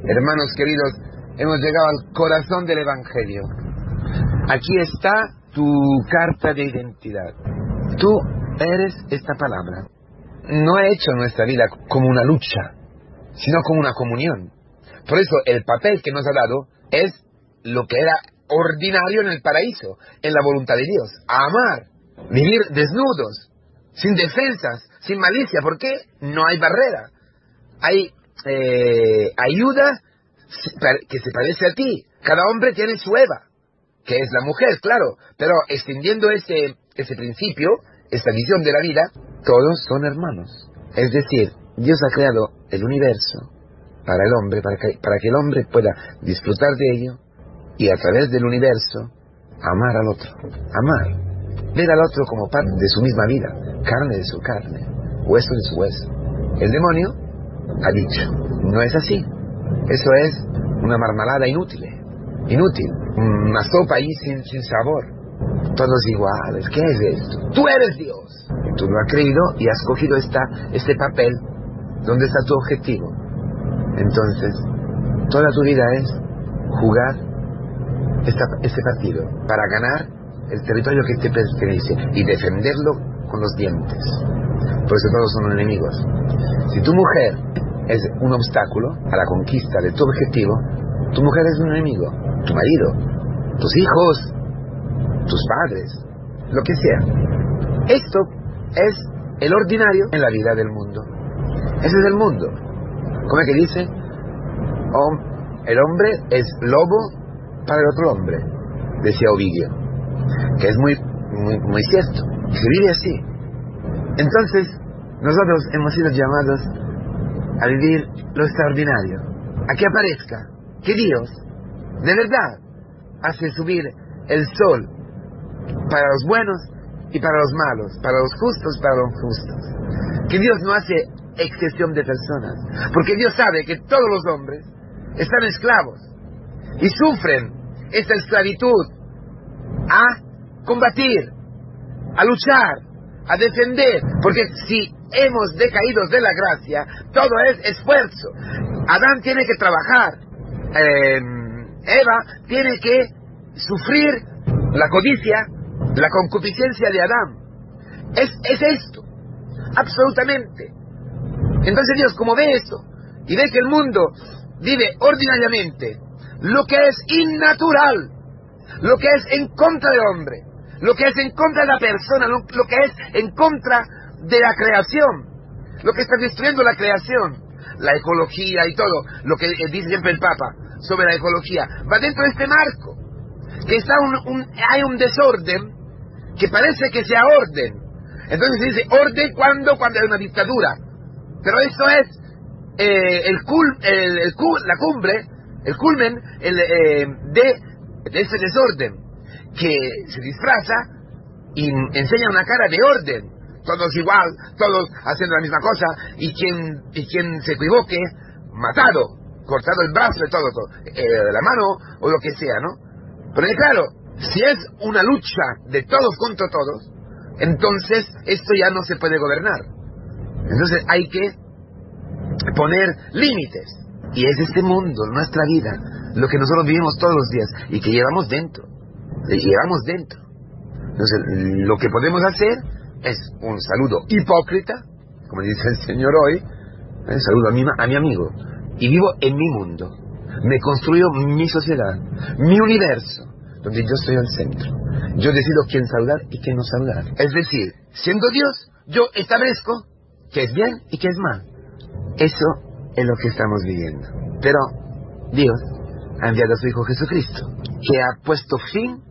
Hermanos queridos, hemos llegado al corazón del Evangelio. Aquí está tu carta de identidad. Tú eres esta palabra. No he hecho nuestra vida como una lucha, sino como una comunión. Por eso el papel que nos ha dado es lo que era ordinario en el paraíso, en la voluntad de Dios. amar, vivir desnudos, sin defensas, sin malicia. ¿Por qué? No hay barrera. Hay eh, ayuda que se parece a ti. Cada hombre tiene su Eva, que es la mujer, claro. Pero extendiendo ese, ese principio, esta visión de la vida, todos son hermanos. Es decir, Dios ha creado el universo para el hombre, para que, para que el hombre pueda disfrutar de ello y a través del universo amar al otro. Amar. Ver al otro como parte de su misma vida, carne de su carne, hueso de su hueso. El demonio ha dicho, no es así. Eso es una marmalada inútil. Inútil. Una sopa ahí sin, sin sabor. Todos iguales. ¿Qué es esto? Tú eres Dios. tú lo has creído y has cogido esta, este papel donde está tu objetivo. Entonces, toda tu vida es jugar este partido para ganar el territorio que te pertenece y defenderlo con los dientes. Por eso todos son enemigos. Si tu mujer es un obstáculo a la conquista de tu objetivo, tu mujer es un enemigo, tu marido, tus hijos, tus padres, lo que sea. Esto es el ordinario en la vida del mundo. Ese es el mundo. ¿Cómo es que dice? el hombre es lobo para el otro hombre, decía Ovidio, que es muy, muy, muy cierto. Se vive así. Entonces, nosotros hemos sido llamados a vivir lo extraordinario, a que aparezca que Dios, de verdad, hace subir el sol para los buenos y para los malos, para los justos y para los justos. Que Dios no hace excepción de personas, porque Dios sabe que todos los hombres están esclavos y sufren esta esclavitud a combatir, a luchar, a defender, porque si hemos decaído de la gracia, todo es esfuerzo. Adán tiene que trabajar, em, Eva tiene que sufrir la codicia, la concupiscencia de Adán. Es, es esto, absolutamente. Entonces Dios, como ve esto, y ve que el mundo vive ordinariamente lo que es innatural, lo que es en contra del hombre, lo que es en contra de la persona, lo, que es en contra de la creación, lo que está destruyendo la creación, la ecología y todo, lo que dice siempre el Papa sobre la ecología, va dentro de este marco, que está un, hay un desorden que parece que sea orden. Entonces se dice orden cuando, cuando hay una dictadura. Pero eso es eh, el, el, la cumbre el culmen eh, de, de ese desorden que se disfraza y enseña una cara de orden. Todos igual, todos haciendo la misma cosa, y quien, y quien se equivoque, matado, cortado el brazo y todo, eh, la mano o lo que sea, ¿no? Pero claro, si es una lucha de todos contra todos, entonces esto ya no se puede gobernar. Entonces hay que poner límites. Y es este mundo, nuestra vida, lo que nosotros vivimos todos los días y que llevamos dentro. Llevamos dentro. Entonces, lo que podemos hacer es un saludo hipócrita, como dice el Señor hoy, un saludo a mi, a mi amigo, y vivo en mi mundo. Me construyo mi sociedad, mi universo, donde yo estoy al centro. Yo decido quién saludar y quién no saludar. Es decir, siendo Dios, yo establezco qué es bien y qué es mal. Eso en lo que estamos viviendo. Pero Dios ha enviado a su Hijo Jesucristo, que ha puesto fin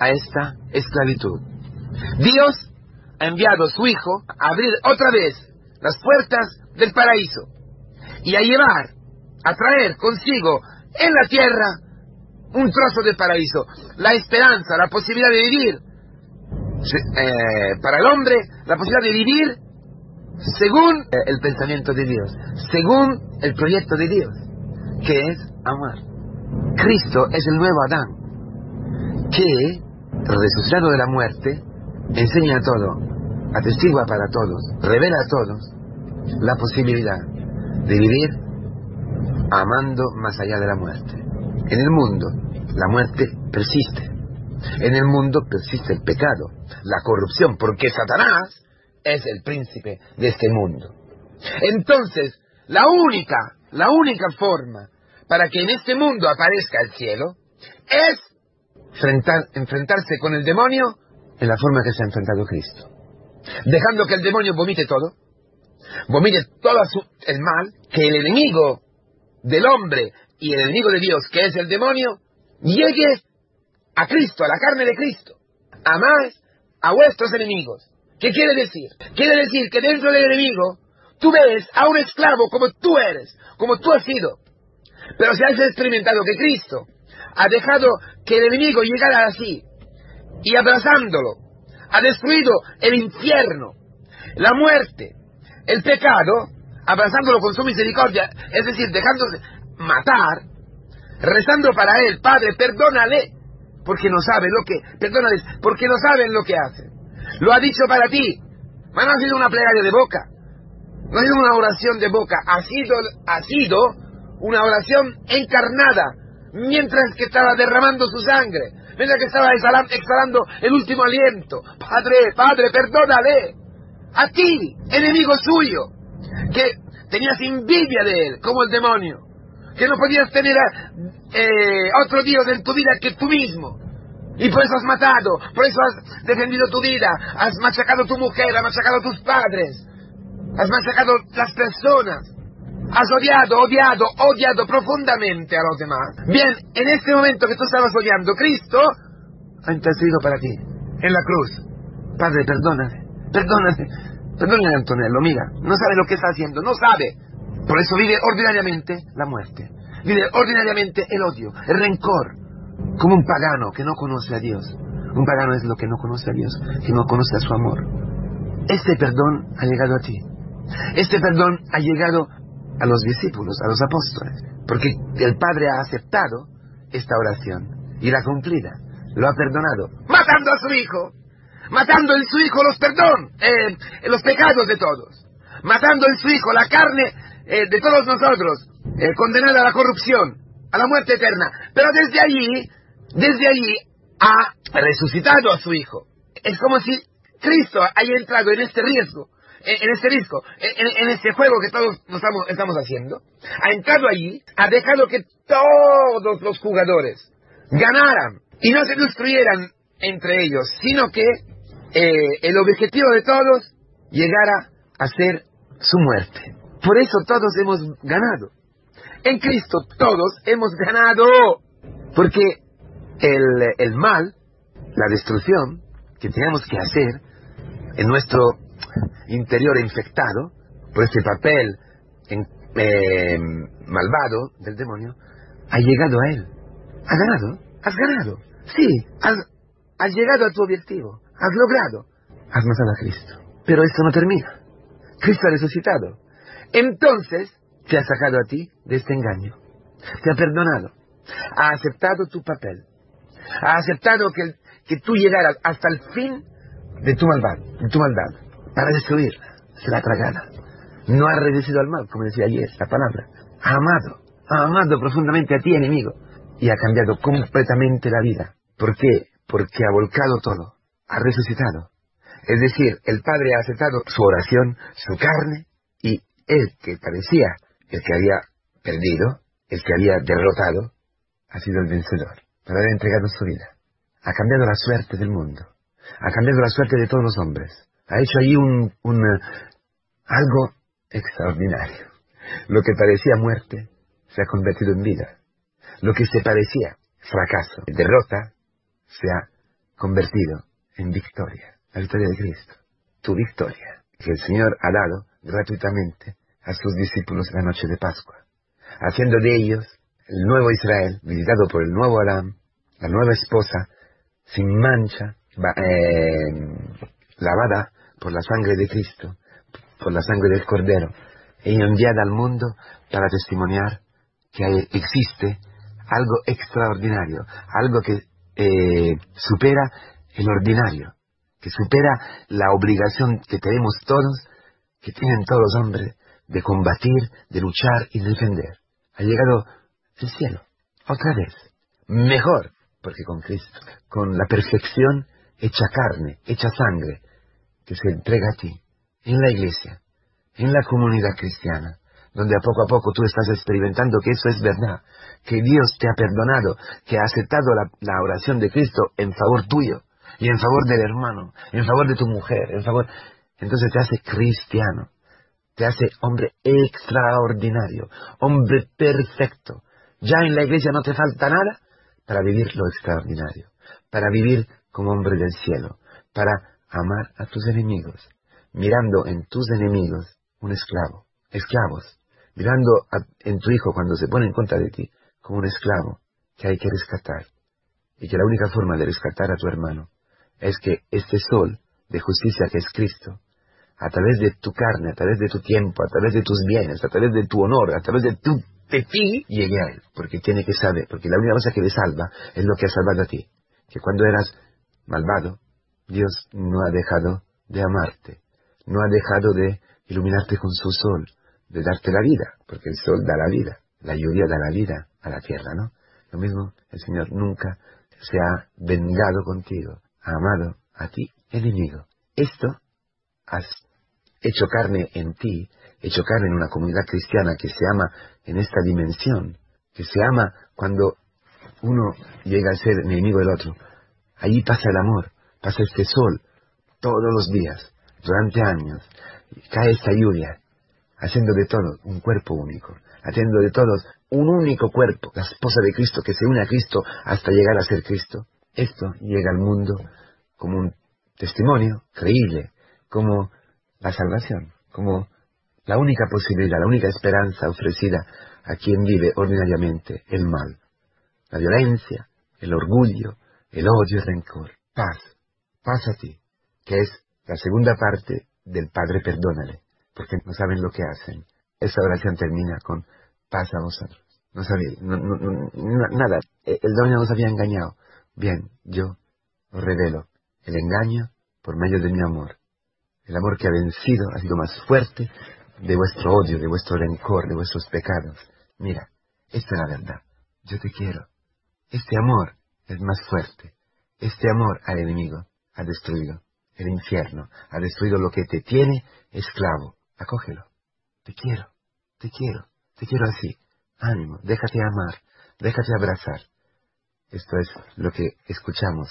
a esta esclavitud. Dios ha enviado su Hijo a abrir otra vez las puertas del paraíso y a llevar, a traer consigo en la tierra un trozo del paraíso, la esperanza, la posibilidad de vivir, eh, para el hombre, la posibilidad de vivir según el pensamiento de Dios, según el proyecto de Dios, que es amar. Cristo es el nuevo Adán, que, resucitado de la muerte, enseña todo, atestigua para todos, revela a todos la posibilidad de vivir amando más allá de la muerte. En el mundo, la muerte persiste. En el mundo persiste el pecado, la corrupción, porque Satanás es el príncipe de este mundo. Entonces, la única, la única forma para que en este mundo aparezca el cielo es enfrentarse con el demonio en la forma que se ha enfrentado Cristo. Dejando que el demonio vomite todo, vomite todo el mal, que el enemigo del hombre y el enemigo de Dios, que es el demonio, llegue a Cristo, a la carne de Cristo. Amáis a vuestros enemigos. ¿Qué quiere decir? Quiere decir que dentro del enemigo tú ves a un esclavo como tú eres, como tú has sido. Pero si has experimentado que Cristo ha dejado que el enemigo llegara así, y abrazándolo, ha destruido el infierno, la muerte, el pecado, abrazándolo con su misericordia, es decir, dejándose matar, rezando para él, Padre, perdónale, porque no saben lo que, perdónales, porque no saben lo que hacen. Lo ha dicho para ti, no ha sido una plegaria de boca, no ha sido una oración de boca, ha sido, ha sido una oración encarnada, mientras que estaba derramando su sangre, mientras que estaba exhalando el último aliento. Padre, Padre, perdónale. A ti, enemigo suyo, que tenías envidia de él, como el demonio, que no podías tener eh, otro Dios en tu vida que tú mismo. Y por eso has matado, por eso has defendido tu vida, has machacado a tu mujer, has machacado a tus padres, has machacado las personas, has odiado, odiado, odiado profundamente a los demás. Bien, en este momento que tú estabas odiando, Cristo ha intercedido para ti, en la cruz. Padre, perdóname, perdóname, perdóname Antonello, mira, no sabe lo que está haciendo, no sabe. Por eso vive ordinariamente la muerte, vive ordinariamente el odio, el rencor, como un pagano que no conoce a Dios. Un pagano es lo que no conoce a Dios, que no conoce a su amor. Este perdón ha llegado a ti. Este perdón ha llegado a los discípulos, a los apóstoles, porque el Padre ha aceptado esta oración y la cumplida, lo ha perdonado, matando a su Hijo, matando en su Hijo los perdón, eh, los pecados de todos, matando en su Hijo la carne eh, de todos nosotros, eh, condenada a la corrupción, a la muerte eterna, pero desde allí, desde allí ha resucitado a su Hijo. Es como si Cristo haya entrado en este riesgo en, este disco, en, este juego que todos estamos, estamos haciendo, ha entrado allí, ha dejado que todos los jugadores ganaran y no se destruyeran entre ellos, sino que eh, el objetivo de todos llegara a ser su muerte. Por eso todos hemos ganado. En Cristo todos hemos ganado. Porque el, el mal, la destrucción que tenemos que hacer en nuestro interior infectado por este papel eh, malvado del demonio, ha llegado a él. ¿Has ganado? ¿Has ganado? Sí, has, llegado a tu objetivo. Has logrado. Has matado a Cristo. Pero esto no termina. Cristo ha resucitado. Entonces, te ha sacado a ti de este engaño. Te ha perdonado. Ha aceptado tu papel. Ha aceptado que, que tú llegaras hasta el fin de tu maldad. De tu maldad para destruirla, será tragada. No ha reducido al mal, como decía ayer la palabra. Ha amado, ha amado profundamente a ti, enemigo, y ha cambiado completamente la vida. ¿Por qué? Porque ha volcado todo, ha resucitado. Es decir, el Padre ha aceptado su oración, su carne, y él que parecía el que había perdido, el que había derrotado, ha sido el vencedor, para haber entregado su vida. Ha cambiado la suerte del mundo, ha cambiado la suerte de todos los hombres ha hecho ahí un, algo extraordinario. Lo que parecía muerte se ha convertido en vida. Lo que se parecía fracaso, derrota, se ha convertido en victoria. La victoria de Cristo. Tu victoria, que el Señor ha dado gratuitamente a sus discípulos la noche de Pascua, haciendo de ellos el nuevo Israel, visitado por el nuevo Adán, la nueva esposa, sin mancha, eh, lavada por la sangre de Cristo, por la sangre del Cordero, e enviada al mundo para testimoniar que existe algo extraordinario, algo que eh, supera el ordinario, que supera la obligación que tenemos todos, que tienen todos los hombres, de combatir, de luchar y de defender. Ha llegado el cielo, otra vez. Mejor, porque con Cristo, con la perfección hecha carne, hecha sangre, que se entrega a ti, en la iglesia, en la comunidad cristiana, donde a poco a poco tú estás experimentando que eso es verdad, que Dios te ha perdonado, que ha aceptado la, oración de Cristo en favor tuyo y en favor del hermano, en favor de tu mujer, en favor... Entonces te hace cristiano, te hace hombre extraordinario, hombre perfecto. Ya en la iglesia no te falta nada para vivir lo extraordinario, para vivir como hombre del cielo, para amar a tus enemigos, mirando en tus enemigos un esclavo, esclavos, mirando en tu hijo cuando se pone en contra de ti como un esclavo que hay que rescatar, y que la única forma de rescatar a tu hermano es que este sol de justicia que es Cristo, a través de tu carne, a través de tu tiempo, a través de tus bienes, a través de tu honor, a través de tu de ti, llegue a él, porque tiene que saber, porque la única cosa que le salva es lo que ha salvado a ti, que cuando eras malvado, Dios no ha dejado de amarte, no ha dejado de iluminarte con su sol, de darte la vida, porque el sol da la vida, la lluvia da la vida a la tierra, ¿no? Lo mismo, el Señor nunca se ha vengado contigo, ha amado a ti, enemigo. Esto has hecho carne en ti, hecho carne en una comunidad cristiana que se ama en esta dimensión, que se ama cuando uno llega a ser enemigo del otro. Allí pasa el amor, pasa este sol, todos los días, durante años, cae esta lluvia, haciendo de todo un cuerpo único, haciendo de todos un único cuerpo, la esposa de Cristo que se une a Cristo hasta llegar a ser Cristo. Esto llega al mundo como un testimonio creíble, como la salvación, como la única posibilidad, la única esperanza ofrecida a quien vive ordinariamente el mal, la violencia, el orgullo, el odio y el rencor. Paz, ti, que es la segunda parte del Padre perdónale, porque no saben lo que hacen. Esa oración termina con paz a vosotros. No sabía, nada, el dueño nos había engañado. Bien, yo os revelo el engaño por medio de mi amor. El amor que ha vencido ha sido más fuerte de vuestro odio, de vuestro rencor, de vuestros pecados. Mira, esta es la verdad. Yo te quiero. Este amor es más fuerte. Este amor al enemigo ha destruido el infierno, ha destruido lo que te tiene esclavo. Acógelo. Te quiero, te quiero, te quiero así. Ánimo, déjate amar, déjate abrazar. Esto es lo que escuchamos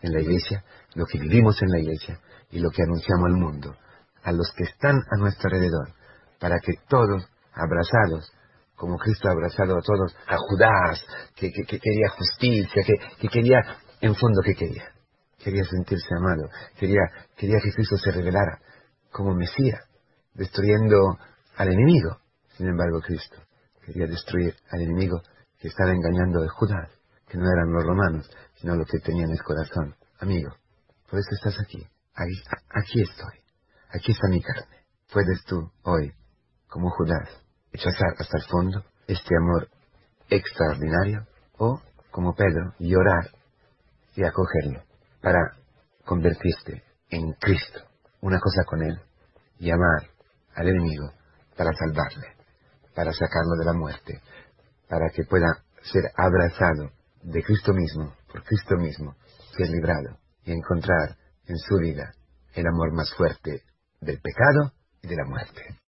en la iglesia, lo que vivimos en la iglesia y lo que anunciamos al mundo, a los que están a nuestro alrededor, para que todos, abrazados, como Cristo ha abrazado a todos, a Judas, que, quería justicia, que, que, quería, en fondo, ¿qué quería? Quería sentirse amado, quería, quería que Cristo se revelara como Mesías, destruyendo al enemigo. Sin embargo, Cristo quería destruir al enemigo que estaba engañando a Judas, que no eran los romanos, sino lo que tenía en el corazón. Amigo, por eso estás aquí. Aquí estoy. Aquí está mi carne. Puedes tú, hoy, como Judas, rechazar hasta el fondo este amor extraordinario o, como Pedro, llorar y acogerlo para convertirte en Cristo, una cosa con Él, y amar al enemigo para salvarle, para sacarlo de la muerte, para que pueda ser abrazado de Cristo mismo, por Cristo mismo, ser librado y encontrar en su vida el amor más fuerte del pecado y de la muerte.